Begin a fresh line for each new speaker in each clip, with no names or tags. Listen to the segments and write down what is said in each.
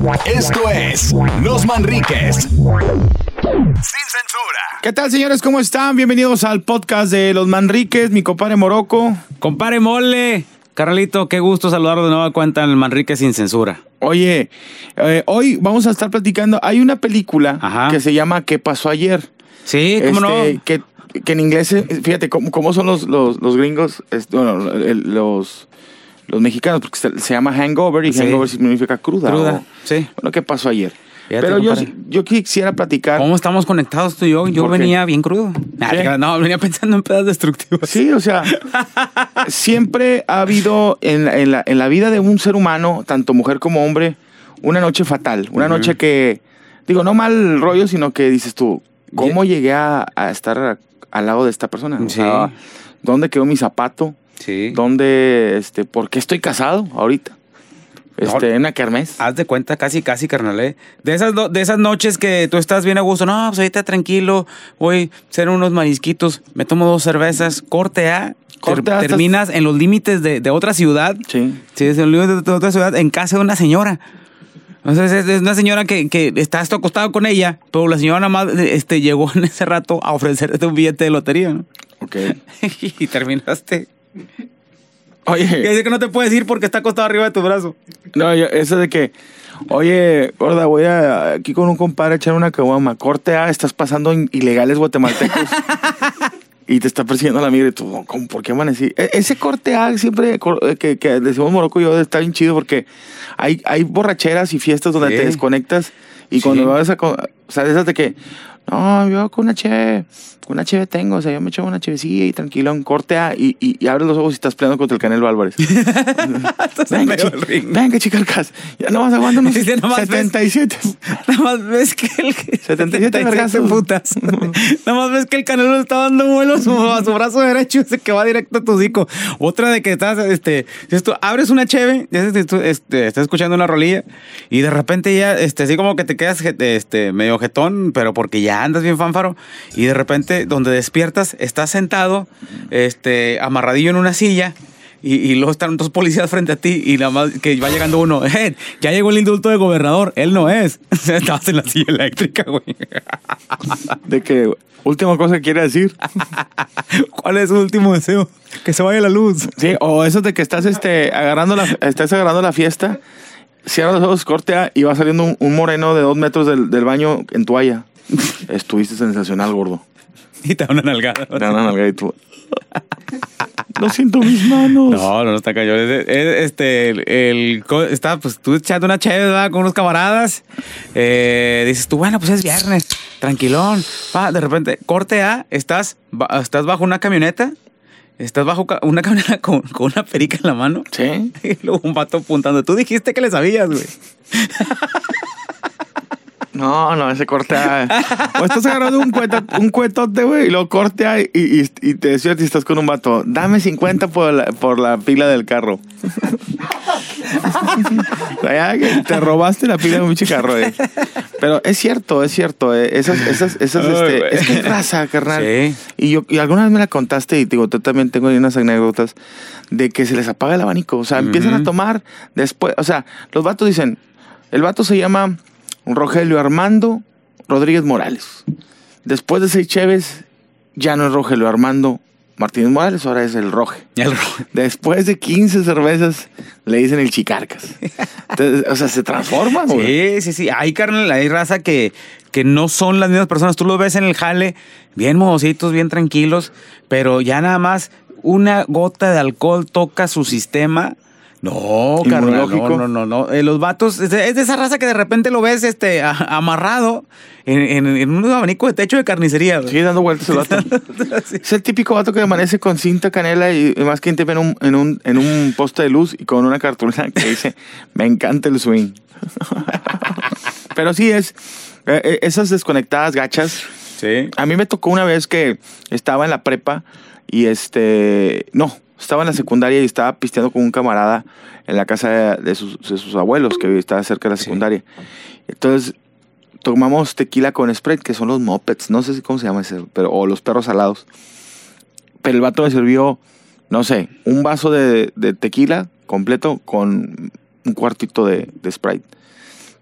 Esto es Los Manriques. Sin censura.
¿Qué tal, señores? ¿Cómo están? Bienvenidos al podcast de Los Manriques, mi compadre Morocco.
Compare mole. Carlito, qué gusto saludarlo de nueva cuenta en el Manrique sin censura.
Oye, eh, hoy vamos a estar platicando. Hay una película
Ajá.
que se llama ¿Qué pasó ayer?
Sí, cómo
Este,
no.
Que, que en inglés, eh, fíjate cómo, cómo son los, los, los gringos, este, bueno, el- los, los mexicanos, porque se, se llama hangover y
Sí.
hangover significa cruda.
Cruda,
o-
sí.
Bueno, ¿qué pasó ayer?
Fíjate,
Pero yo, yo quisiera platicar.
¿Cómo estamos conectados tú y yo? Yo venía bien crudo. Creas, No, venía pensando en pedas destructivas.
Sí, o sea, siempre ha habido en, la- en la, en la vida de un ser humano, tanto mujer como hombre, una noche fatal. Una noche que, digo, no mal rollo, sino que dices tú, ¿cómo llegué a, a estar al lado de esta persona? O
Sí.
sea, ¿Dónde quedó mi zapato?
Sí.
¿Dónde, este, por qué estoy casado ahorita? Este, en una kermés.
Haz de cuenta, casi, casi, carnal, ¿eh? De esas, de esas noches que tú estás bien a gusto, no, pues ahorita tranquilo, voy a hacer unos marisquitos, me tomo dos cervezas, corte A,
Corte
ter-
A, estás-
terminas en los límites de, de otra ciudad.
Sí.
Sí, es en los límites de otra ciudad, en casa de una señora. Entonces es, es una señora que, que estás acostado con ella, pero la señora nada más este, llegó en ese rato a ofrecerte un billete de lotería, ¿no?
Ok.
y terminaste.
Oye.
Y dice que no te puedes ir porque está acostado arriba de tu brazo.
No, yo- eso de que, oye, gorda, voy a, aquí con un compadre a echar una caguama. Corte A, estás pasando ilegales guatemaltecos. y te está persiguiendo la migra y tú, ¿cómo, ¿por qué amanecí? E- ese corte A siempre eh, que, que decimos Morocco y yo está bien chido porque hay, hay borracheras y fiestas donde
Sí.
te desconectas y
Sí.
cuando vas a, o sea, esas de que, no, yo con una cheve, con una cheve tengo, o sea, yo me echo una chevecilla y tranquilo, en corte A y, y, y abres los ojos y estás peleando contra el Canelo Álvarez. Venga,
medio
chi-
del ring.
venga, chicarcas. Ya no vas aguantando unos
Dice, nomás ves-
77.
Nada más ves que el
77 vergazos.
putas. Nada más ves que el canelo le está dando vuelo a su, a su brazo derecho ese que va directo a tu hocico. Otra de que estás, este, dices tú abres una cheve, ya este, estás escuchando una rolilla y de repente ya, este, así como que te quedas, este, medio jetón, pero porque ya andas bien fánfaro y de repente donde despiertas estás sentado, este, amarradillo en una silla. Y, y luego están dos policías frente a ti y nada más que va llegando uno. "Eh, ya llegó el indulto de gobernador. Él no es. Estabas en la silla eléctrica, güey.
De que, última cosa que quiere decir.
¿Cuál es su último deseo? Que se vaya la luz.
Sí, o eso de que estás este, agarrando, la, estás agarrando la fiesta, cierras los ojos, corte A, y va saliendo un, un moreno de dos metros del, del baño en toalla. Estuviste sensacional, gordo.
Y te da una nalgada.
Te dan una nalgada y tú. Lo siento, mis manos.
No, no, no está es- Este, el, está, pues tú echando una chévere. Con unos camaradas. Eh, dices tú, bueno, pues es viernes, tranquilón. Va, de repente, corte A, estás, estás bajo una camioneta. Estás bajo una camioneta con, con una perica en la mano.
Sí.
Y luego un vato apuntando. Tú dijiste que le sabías, güey.
No, no, ese corte. O estás agarrando un, cueta, un cuetote, güey, y lo corte y, y, y te despiertas y estás con un vato. Dame 50 por la, por la pila del carro. Te robaste la pila de un carro, eh. Pero es cierto, es cierto. eh, Esas, esas, esas, este, es que es raza, carnal.
Sí.
Y yo, y alguna vez me la contaste y digo, tú también tengo ahí unas anécdotas de que se les apaga el abanico. O sea, empiezan a tomar después. O sea, los vatos dicen, el vato se llama Rogelio Armando Rodríguez Morales. Después de seis cheves, ya no es Rogelio Armando Martínez Morales, ahora es el Roge.
El
Después de 15 cervezas, le dicen el Chicarcas. Entonces, o sea, se transforma, güey.
Sí, sí, sí. Hay carnal, hay raza que, que no son las mismas personas. Tú los ves en el jale, bien modositos, bien tranquilos, pero ya nada más una gota de alcohol toca su sistema. No, carnal, no, no, no, no. Eh, los vatos, es de, es de esa raza que de repente lo ves este, a- amarrado en, en- en un abanico de techo de carnicería.
Sigue dando vueltas el vato.
Sí.
Es el típico vato que amanece con cinta canela y y más que en un, en, un, en un poste de luz y con una cartulina que dice, me encanta el swing. Pero sí es, eh, eh, esas desconectadas gachas.
Sí.
A mí me tocó una vez que estaba en la prepa y este, no, estaba en la secundaria y estaba pisteando con un camarada en la casa de, sus, de sus abuelos que estaba cerca de la
Sí.
secundaria. Entonces tomamos tequila con Sprite, que son los mopeds, no sé si cómo se llama ese, pero, o los perros salados. Pero el vato me sirvió, no sé, un vaso de, de tequila completo con un cuartito de, de Sprite.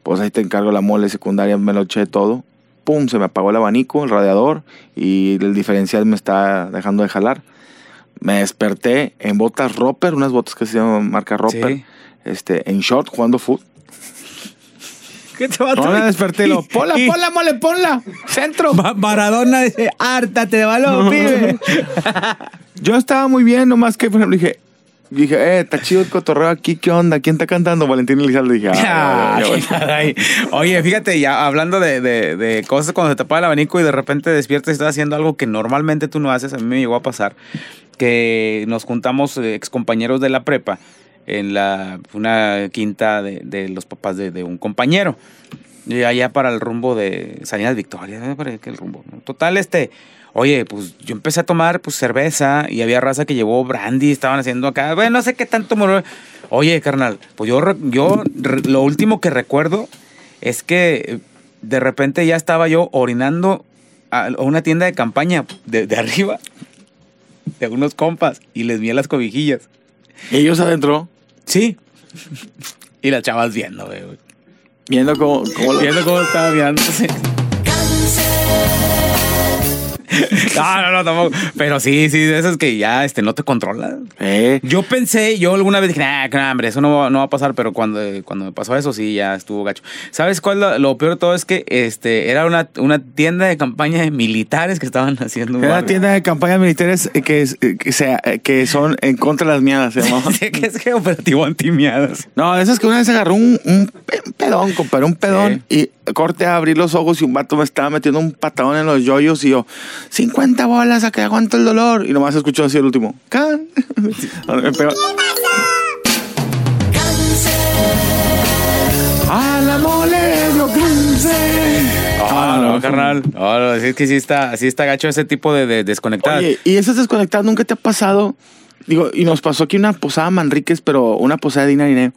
pues ahí te encargo la mole secundaria, me lo eché todo. Pum, se me apagó el abanico, el radiador y el diferencial me está dejando de jalar. Me desperté en botas Roper, unas botas que se llaman marca Roper,
Sí.
este, en short jugando foot.
¿Qué te va a
No me desperté lo, ponla, ponla, mole, ponla. Centro.
Ma- Maradona dice, hártate de balón, pibe.
Yo estaba muy bien, nomás que, por ejemplo, dije, dije, eh, está chido el cotorreo aquí, ¿qué onda? ¿Quién está cantando? Valentín Elizalde. Dije, ah,
Ay, caray. Oye, fíjate, ya hablando de, de- de cosas cuando se te apaga el abanico y de repente despiertas y estás haciendo algo que normalmente tú no haces, a mí me llegó a pasar, que nos juntamos eh, excompañeros de la prepa en la, una quinta de, de los papás de, de un compañero. Y allá para el rumbo de Salinas Victoria, que el rumbo. Total, este, oye, pues yo empecé a tomar pues cerveza y había raza que llevó brandy, estaban haciendo acá, bueno, no sé qué tanto. Oye, carnal, pues yo, yo lo último que recuerdo es que eh, de repente ya estaba yo orinando a una tienda de campaña de arriba de unos compas y les vi las cobijillas.
Ellos adentro,
Sí. Y las chavas viendo, güey.
viendo cómo, cómo lo-
Viendo cómo estaba mirándose. No, no, no, tampoco. Pero sí, sí, de esas que ya este, no te controlan.
Eh,
Yo pensé, yo alguna vez dije, nah, nah, hombre, eso no, va- no va a pasar, pero cuando, cuando me pasó eso, sí, ya estuvo gacho. ¿Sabes cuál? Lo, lo peor de todo es que este, era una, una tienda de campaña de militares que estaban haciendo un
Era una tienda de campañas militares eh, que, es- eh, que, sea, que son en contra de las miadas, se llamaba.
Sí, que es que operativo antimiadas.
No, de esas que una vez agarró un, un pedón, compadre, un pedón. Y corte a abrir los ojos y un vato me estaba metiendo un patadón en los yoyos y yo, 50 bolas a que aguanto el dolor. Y nomás escuchó así el último. Can. Me pegó. A la mole yo cáncer.
Ah, no, carnal. No, no, es que sí está, sí está gacho ese tipo de, de desconectar.
Oye, ¿y esas desconectadas nunca te ha pasado? Digo, y nos pasó aquí una posada Manríquez, pero una posada de dinero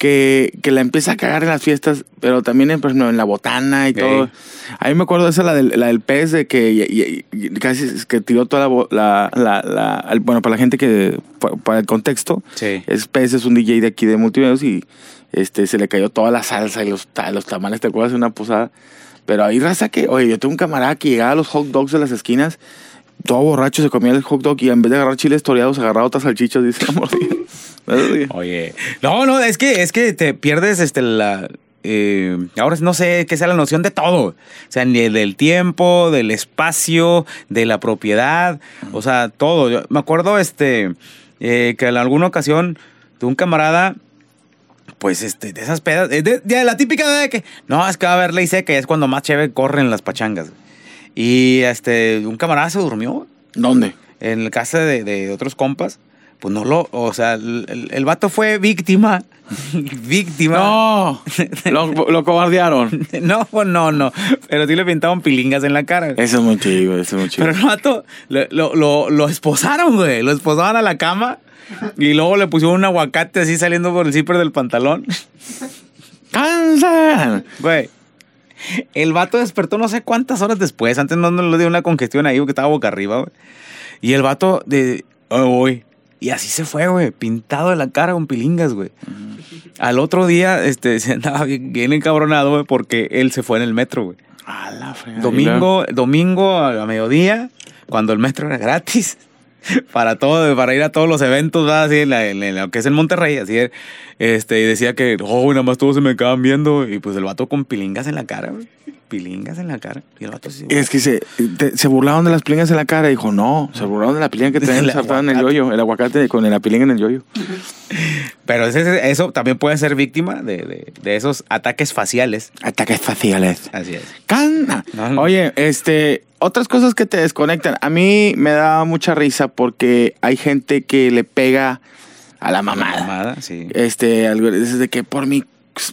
que, que la empieza a cagar en las fiestas, pero también en, ejemplo, en la botana y
Ok.
todo. A mí me acuerdo esa, la del, la del pez, de que y- y- casi es que tiró toda la, la, la, Bueno, para la gente que. pa- Para el contexto,
Sí.
es pez, es un DJ de aquí de multimedios y este, se le cayó toda la salsa y los, los tamales, ¿te acuerdas de una posada? Pero hay raza que, oye, yo tengo un camarada que llegaba a los hot dogs de las esquinas, todo borracho, se comía el hot dog y en vez de agarrar chiles toreados, agarraba otras salchichas, dice la mordida.
Oye, no, no, es que, es que te pierdes este la. eh, ahora no sé qué sea la noción de todo. O sea, ni del tiempo, del espacio, de la propiedad, o sea, todo. Me acuerdo este eh, que en alguna ocasión de un camarada, pues este, de esas pedas, eh, de, de la típica de que no, es que va a haber ley seca y es cuando más chévere corren las pachangas. Y este, un camarada se durmió
¿Dónde?
en la casa de, de otros compas, pues no lo, o sea, el, el- vato fue víctima, víctima.
No, lo, lo cobardearon.
No, pues no, no, pero sí le pintaban pilingas en la cara.
Eso es muy chido, eso es muy chido.
Pero el vato lo, lo, lo, esposaron, güey, lo esposaban a la cama y luego le pusieron un aguacate así saliendo por el zipper del pantalón.
¡Cáncer!
Güey. El vato despertó no sé cuántas horas después. Antes no, no le dio una congestión ahí porque estaba boca arriba, güey. Y el vato de. "Ay, voy. Y así se fue, güey. Pintado de la cara con pilingas, güey. Al otro día, este, se andaba bien, bien encabronado, güey, porque él se fue en el metro, güey.
A la fregada.
Domingo, domingo a, a mediodía, cuando el metro era gratis. Para todo, para ir a todos los eventos, ¿verdad? así en, la- en- lo que es en Monterrey, así este, y decía que, oh, nada más todos se me quedaban viendo, y pues el vato con pilingas en la cara, güey. Pilingas en la cara. Y el vato así,
Es que se, te- se burlaron de las pilingas en la cara. Dijo, no, se burlaron de la pilinga que ensartada en el yoyo. El aguacate con la pilinga en el yoyo.
Pero ese- eso también puede ser víctima de, de- de esos ataques faciales.
Ataques faciales.
Así es.
Cana.
No.
Oye, este, otras cosas que te desconectan. A mí me da mucha risa porque hay gente que le pega a la mamada.
Mamada, sí.
Este, algo es de que por mi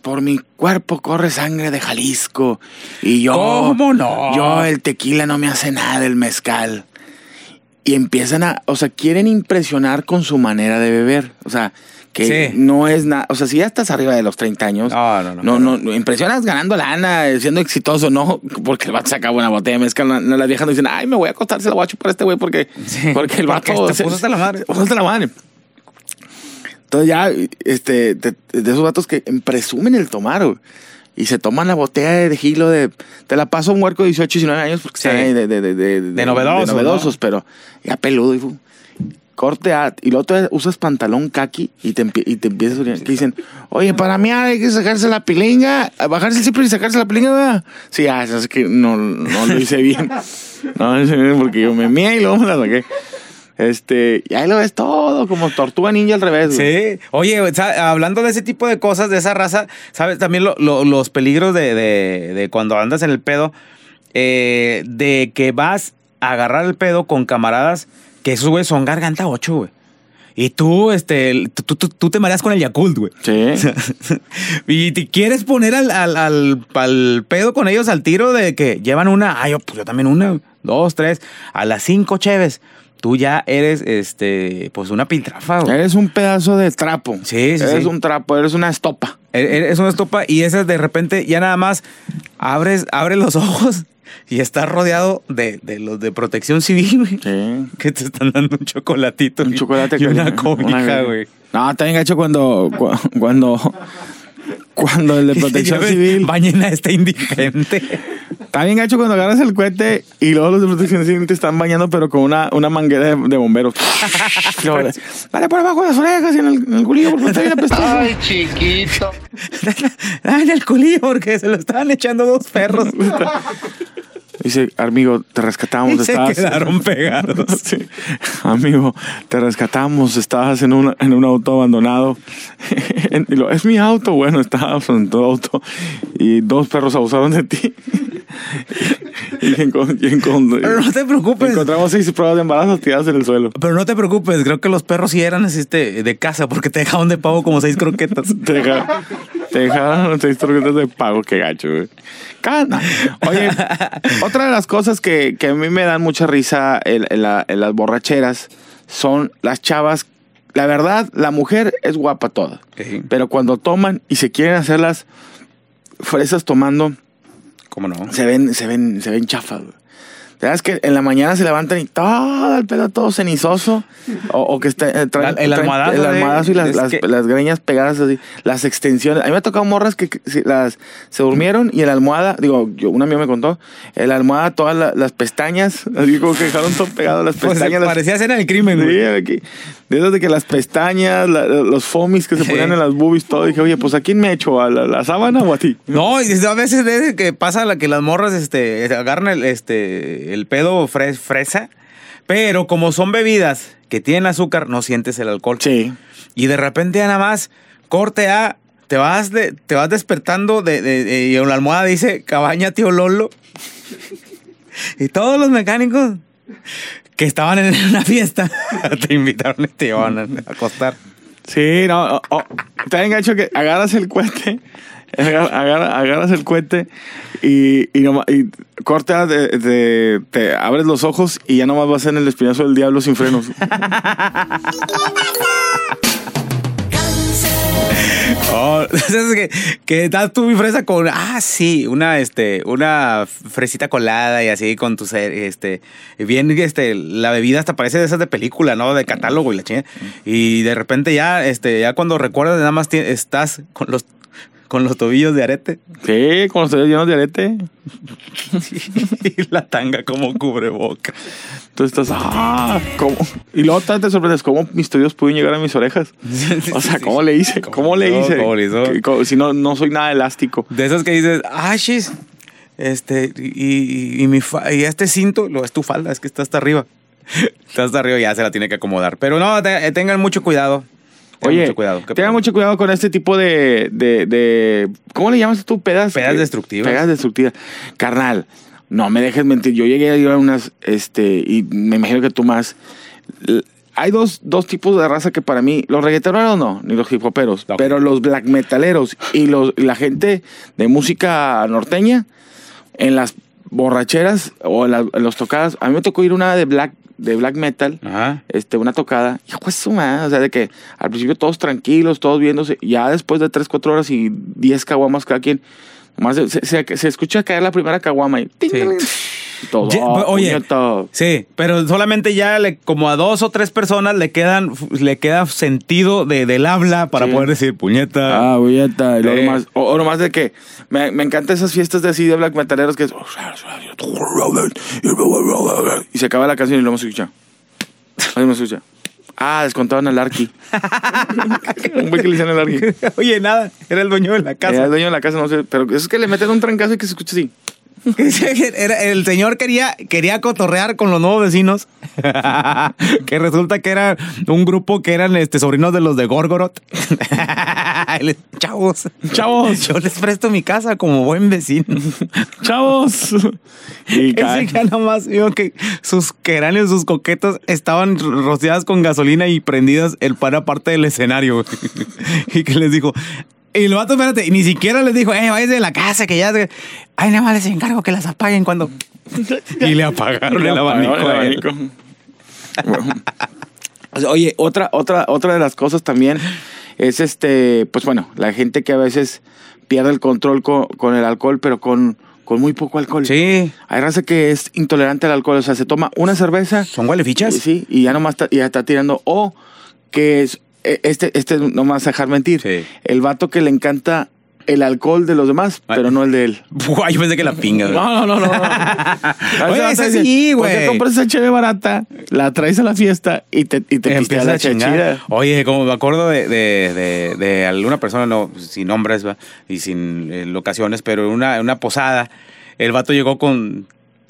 por mi cuerpo corre sangre de Jalisco y yo
¿Cómo no?
Yo el tequila no me hace nada, el mezcal. Y empiezan a, o sea, quieren impresionar con su manera de beber, o sea, que
Sí.
no es nada, o sea, si ya estás arriba de los 30 años,
No, no, no.
no, no, no, impresionas ganando lana, siendo exitoso, no, porque el vato saca una botella de mezcal, no, las viejas no dicen, ay, me voy a acostar, se la voy a chupar a este güey porque,
Sí,
porque el
porque
vato
te
se-
puso hasta la madre.
se puso hasta la madre. Entonces ya, este, de, de esos vatos que presumen el tomar, güey. Y se toman la botella de gilo de. Te la paso a un huerco de 18, 19 años porque
Sí.
de, de, de, de,
novedosos,
novedosos,
¿no?
pero ya peludo. Y, fu- corte a. Y luego te usas pantalón kaki y te, y te empiezas a orinar. Que dicen, oye, para mí hay que sacarse la pilinga, bajarse el zipper y sacarse la pilinga, ¿verdad? Sí, ah, es que no, no lo hice bien. No lo hice bien porque yo me mié y luego me la saqué. Este, y ahí lo ves todo, como tortuga ninja al revés. güey.
Sí. Oye, hablando de ese tipo de cosas, de esa raza, ¿sabes? También lo- lo- los peligros de, de- de cuando andas en el pedo, eh, de que vas a agarrar el pedo con camaradas que esos güey son garganta 8, güey. Y tú, este, tú, tú- tú te mareas con el Yakult, güey.
Sí.
y te quieres poner al, al, al- al pedo con ellos al tiro de que llevan una, ay, yo, pues yo también una, dos, tres, a las cinco cheves. Tú ya eres, este, pues una piltrafa, güey.
Eres un pedazo de trapo.
Sí, sí,
Eres
sí.
un trapo, eres una estopa.
E- Es una estopa y esas de repente ya nada más abres, abres los ojos y estás rodeado de, de los de protección civil, güey.
Sí.
Que te están dando un chocolatito.
Un
y-
chocolate
y una
caliente.
cobija,
Una-
güey.
No, bien gacho cuando, cu- cuando, cuando el de protección civil.
Bañen a este indigente.
Está bien gacho cuando agarras el cohete y luego los de protección civil te están bañando, pero con una, una manguera de, de bomberos. Luego, Dale por abajo de las orejas y en el, en el culillo porque está bien apestoso.
Ay, chiquito.
ah, en el culillo porque se lo estaban echando dos perros.
Dice, amigo, te rescatamos.
y se
estabas-
quedaron pegados.
Sí. Amigo, te rescatamos, estabas en un, en un auto abandonado. Y lo, es mi auto, bueno, estábamos en tu auto y dos perros abusaron de ti. Y, encon- y
Pero no te preocupes.
encontramos seis pruebas de embarazo tiradas en el suelo.
Pero no te preocupes, creo que los perros sí eran este, de casa porque te dejaban de pavo como seis croquetas.
Te dejaron, te dejaron seis tarjetas de pago, qué gacho, güey. Cana. Oye, otra de las cosas que, que a mí me dan mucha risa en, en la- en las borracheras son las chavas. La verdad, la mujer es guapa toda.
Sí.
Pero cuando toman y se quieren hacer las fresas tomando,
¿Cómo no?
se ven, se ven, se ven chafas, güey. ¿Sabes que en la mañana se levantan y todo el pelo todo cenizoso? O, o que está, eh, traen-
La- el
traen
almohadazo
el
de-
almohadazo y las, las,
que-
las greñas pegadas así, las extensiones. A mí me ha tocado morras que, las, se durmieron y el almohada, digo, yo, una amiga me contó, el almohada, todas la- las pestañas, así como que dejaron todo pegado las
Pues
pestañas. las-
parecía escena del crimen, güey.
Sí, aquí. De esas de que las pestañas, la- los fomis que se ponían en las boobies, todo. Dije, oye, pues ¿a quién me echo? ¿A la, la sábana o a ti?
No, y a veces de que pasa la que las morras este, agarran el, este, el pedo fres- fresa, pero como son bebidas que tienen azúcar, no sientes el alcohol.
Sí.
Y de repente nada más, corte A, te vas, de, te vas despertando de, de- de- y en la almohada dice cabaña tío Lolo. y todos los mecánicos que estaban en una fiesta te invitaron y te llevaban a acostar.
Sí, no. oh, oh, Está bien gacho que agarras el cohete, agar- agarra- agarras el cohete y, y, nomás- y cortas, de- de- te abres los ojos y ya nomás vas en el espinazo del diablo sin frenos.
Es que, que das tu fresa con, ah, sí, una, este, una fresita colada y así con tu, ser- este, bien, este, la bebida hasta parece de esas de película, ¿no? De catálogo y la chingada. Y de repente ya, este, ya cuando recuerdas, nada más estás con los, con los tobillos de arete
Sí, con los dedos llenos de arete.
y la tanga como cubreboca.
Entonces estás, ah, ¿cómo? Y luego te te sorprendes, ¿cómo mis tobillos pueden llegar a mis orejas? O sea, ¿cómo le hice? ¿Cómo le hice?
¿cómo le hizo?
Si no, no soy nada elástico.
De esas que dices, ah, shis, este, y, y, y mi fa- y este cinto, lo es tu falda, es que está hasta arriba. Está hasta arriba y ya se la tiene que acomodar. Pero no, te- tengan mucho cuidado.
Oye,
mucho cuidado. ¿Qué
tengan
pasa?
mucho cuidado con este tipo de, de, de- ¿Cómo le llamas tú? Pedas.
Pedas
eh,
destructivas.
Pedas destructivas. Carnal, no me dejes mentir. Yo llegué a ir a unas, este, y me imagino que tú más. Hay dos, dos tipos de raza que para mí, los reggaetoneros no, ni los hip hoperos, pero los black metaleros y los, la gente de música norteña, en las borracheras o en, las- en los tocadas, a mí me tocó ir una de black, de black metal
Ajá.
este, una tocada. Hijo de su madre, O sea, de que al principio todos tranquilos, todos viéndose. Ya después de 3, 4 horas y 10 caguamas cada quien, nomás se, se- se- escucha caer la primera caguama y.
Sí.
Todo.
Ya,
Ah,
oye, sí, pero solamente ya le, como a dos o tres personas le quedan le queda sentido de, del habla para
Sí.
poder decir puñeta.
Ah, puñeta. Y
Sí.
nomás- o, o nomás de que me, me encantan esas fiestas de así de black metaleros que es. Y se acaba la canción y luego se escucha. Ahí me escucha. Ah, descontaban al Arqui. Un güey que le hicieron al Arqui.
Oye, nada, era el dueño de la
Era
casa.
el dueño de la casa, no sé. Pero es que le meten un trancazo y que se escucha así.
Era- el señor quería, quería cotorrear con los nuevos vecinos. que resulta que era un grupo que eran este, sobrinos de los de Gorgoroth. Él, Chavos,
Chavos.
yo les presto mi casa como buen vecino.
¡Chavos! Y
ya nada más vio que sus queráneos, sus coquetas estaban rociadas con gasolina y prendidas el para parte del escenario. y que les dijo. Y el vato, espérate, y ni siquiera les dijo, eh, váyase de la casa, que ya. Ay, nada más les encargo que las apaguen cuando. y le apagaron el abanico.
El abanico. Bueno. Oye, otra, otra, otra de las cosas también es este, pues bueno, la gente que a veces pierde el control con, con el alcohol, pero con, con muy poco alcohol.
Sí,
Hay raza que es intolerante al alcohol, o sea, se toma una cerveza
son huele fichas.
y, sí, y ya nomás está, ya está tirando. O que es, este, este no me vas a dejar mentir.
Sí.
El vato que le encanta el alcohol de los demás,
Ay.
pero no el de él.
Buah, yo pensé que la pinga. güey.
No, no, no, no.
Oye,
Oye,
ese sí, güey.
Porque compras esa cheve barata, la traes a la fiesta y te, y te pisteas
Empieza
la
a chingar.
chida.
Oye, como me acuerdo de, de, de, de alguna persona, no, sin nombres ¿va? y sin eh, locaciones, pero en una, una posada, el vato llegó con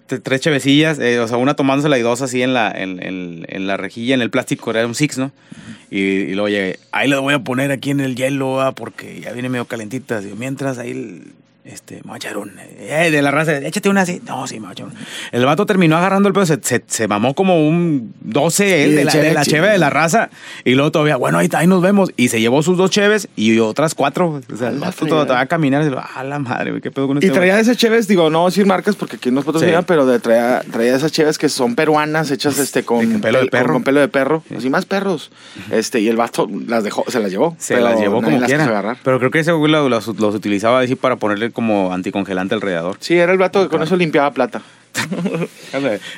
tres chevecillas, eh, o sea, una tomándosela y dos así en la, en, en- en la rejilla, en el plástico, era un six, ¿no? Y, luego llegué, ahí lo voy a poner aquí en el hielo, ¿va? porque ya viene medio calentita. Digo, mientras ahí, este, un, eh, de la raza, échate una así. No, sí, una. El vato terminó agarrando el pedo, se, se, se mamó como un 12 él
Sí,
de, la,
cheve,
de la
cheve.
cheve de la raza. Y luego todavía, bueno, ahí, ahí nos vemos. Y se llevó sus dos cheves y otras cuatro. O sea, el vato va a caminar y lo, a la madre, qué pedo con
Y
este güey?"
traía esas cheves, digo, no decir marcas porque aquí nos patrocinan,
Sí.
pero de, traía, traía esas cheves que son peruanas, hechas este con,
pelo de perro.
Con, pelo de perro. Así más perros. Este, y el vato las dejó, se las llevó.
Se las llevó como
las
quiera. Pero creo que ese güey lo- los, los utilizaba así para ponerle como anticongelante alrededor.
Sí, era el vato que con eso limpiaba plata.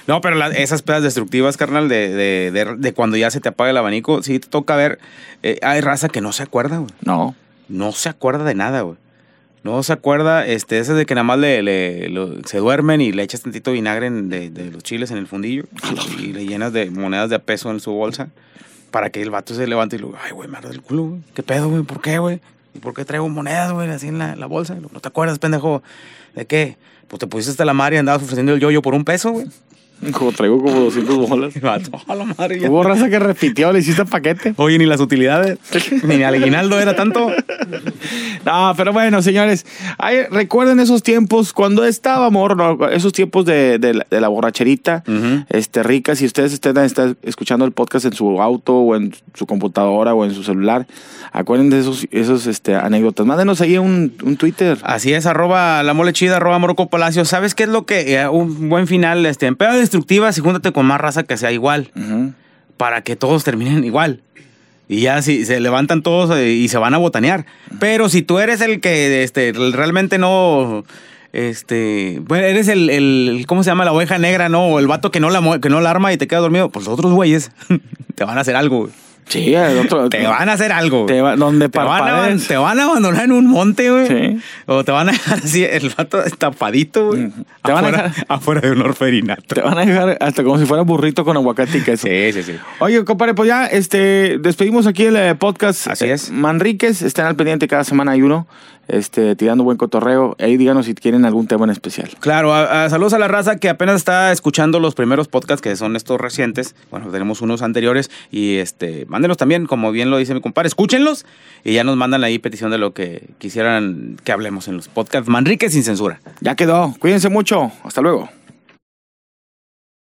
No, pero esas pedas destructivas, carnal, de, de, de- de cuando ya se te apaga el abanico, sí te toca ver. eh, hay raza que no se acuerda, güey.
No.
No se acuerda de nada, güey. No se acuerda, este, ese de que nada más le, le- lo- se duermen y le echas tantito vinagre en- de, de los chiles en el fundillo y, le llenas de monedas de a peso en su bolsa para que el vato se levante y lo, ay, güey, me arde el culo, güey. ¿Qué pedo, güey? ¿Por qué, güey? ¿Y por qué traigo monedas, güey, así en la, la bolsa? ¿No te acuerdas, pendejo? ¿De qué? Pues te pusiste hasta la madre y andabas ofreciendo el yoyo por un peso, güey.
Como traigo como 200 bolas.
A la madre. ya.
Hubo raza que repitió, le hiciste paquete.
Oye, ni las utilidades, ni el aguinaldo era tanto.
No, pero bueno, señores, ay, recuerden esos tiempos cuando estaba morro, esos tiempos de, de la, de la borracherita, este, rica. Si ustedes estén, están escuchando el podcast en su auto o en su computadora o en su celular, acuérdense de esos, esos este, anécdotas. Mándenos ahí un, un Twitter.
Así es, arroba la mole chida, arroba Morocco Palacio. ¿Sabes qué es lo que, eh, un buen final, este, en destructivas y júntate con más raza que sea igual, para que todos terminen igual. Y ya si se levantan todos eh, y se van a botanear. Pero si tú eres el que este, realmente no. Este. Bueno, eres el, el- ¿Cómo se llama? La oveja negra, ¿no? O el vato que no la, que no la arma y te queda dormido. Pues los otros güeyes te van a hacer algo.
Sí, el otro.
Te van a hacer algo.
Te va- donde
Te van, a, te van a abandonar en un monte, güey.
Sí.
O te van a dejar así, el vato tapadito, güey.
Te van a
afuera,
dejar-
afuera de un orferinato.
Te van a dejar hasta como si fuera burrito con aguacate y queso.
Sí, sí, sí.
Oye, compadre, pues ya este, despedimos aquí el eh, podcast.
Así
Eh,
es.
Manríquez, estén al pendiente, cada semana hay uno, este, tirando buen cotorreo. Ahí díganos si quieren algún tema en especial.
Claro, a- a- saludos a la raza que apenas está escuchando los primeros podcasts que son estos recientes. Bueno, tenemos unos anteriores y este, mándenos también, como bien lo dice mi compadre, escúchenlos y ya nos mandan ahí petición de lo que quisieran que hablemos en los podcasts. Manrique sin censura.
Ya quedó. Cuídense mucho. Hasta luego.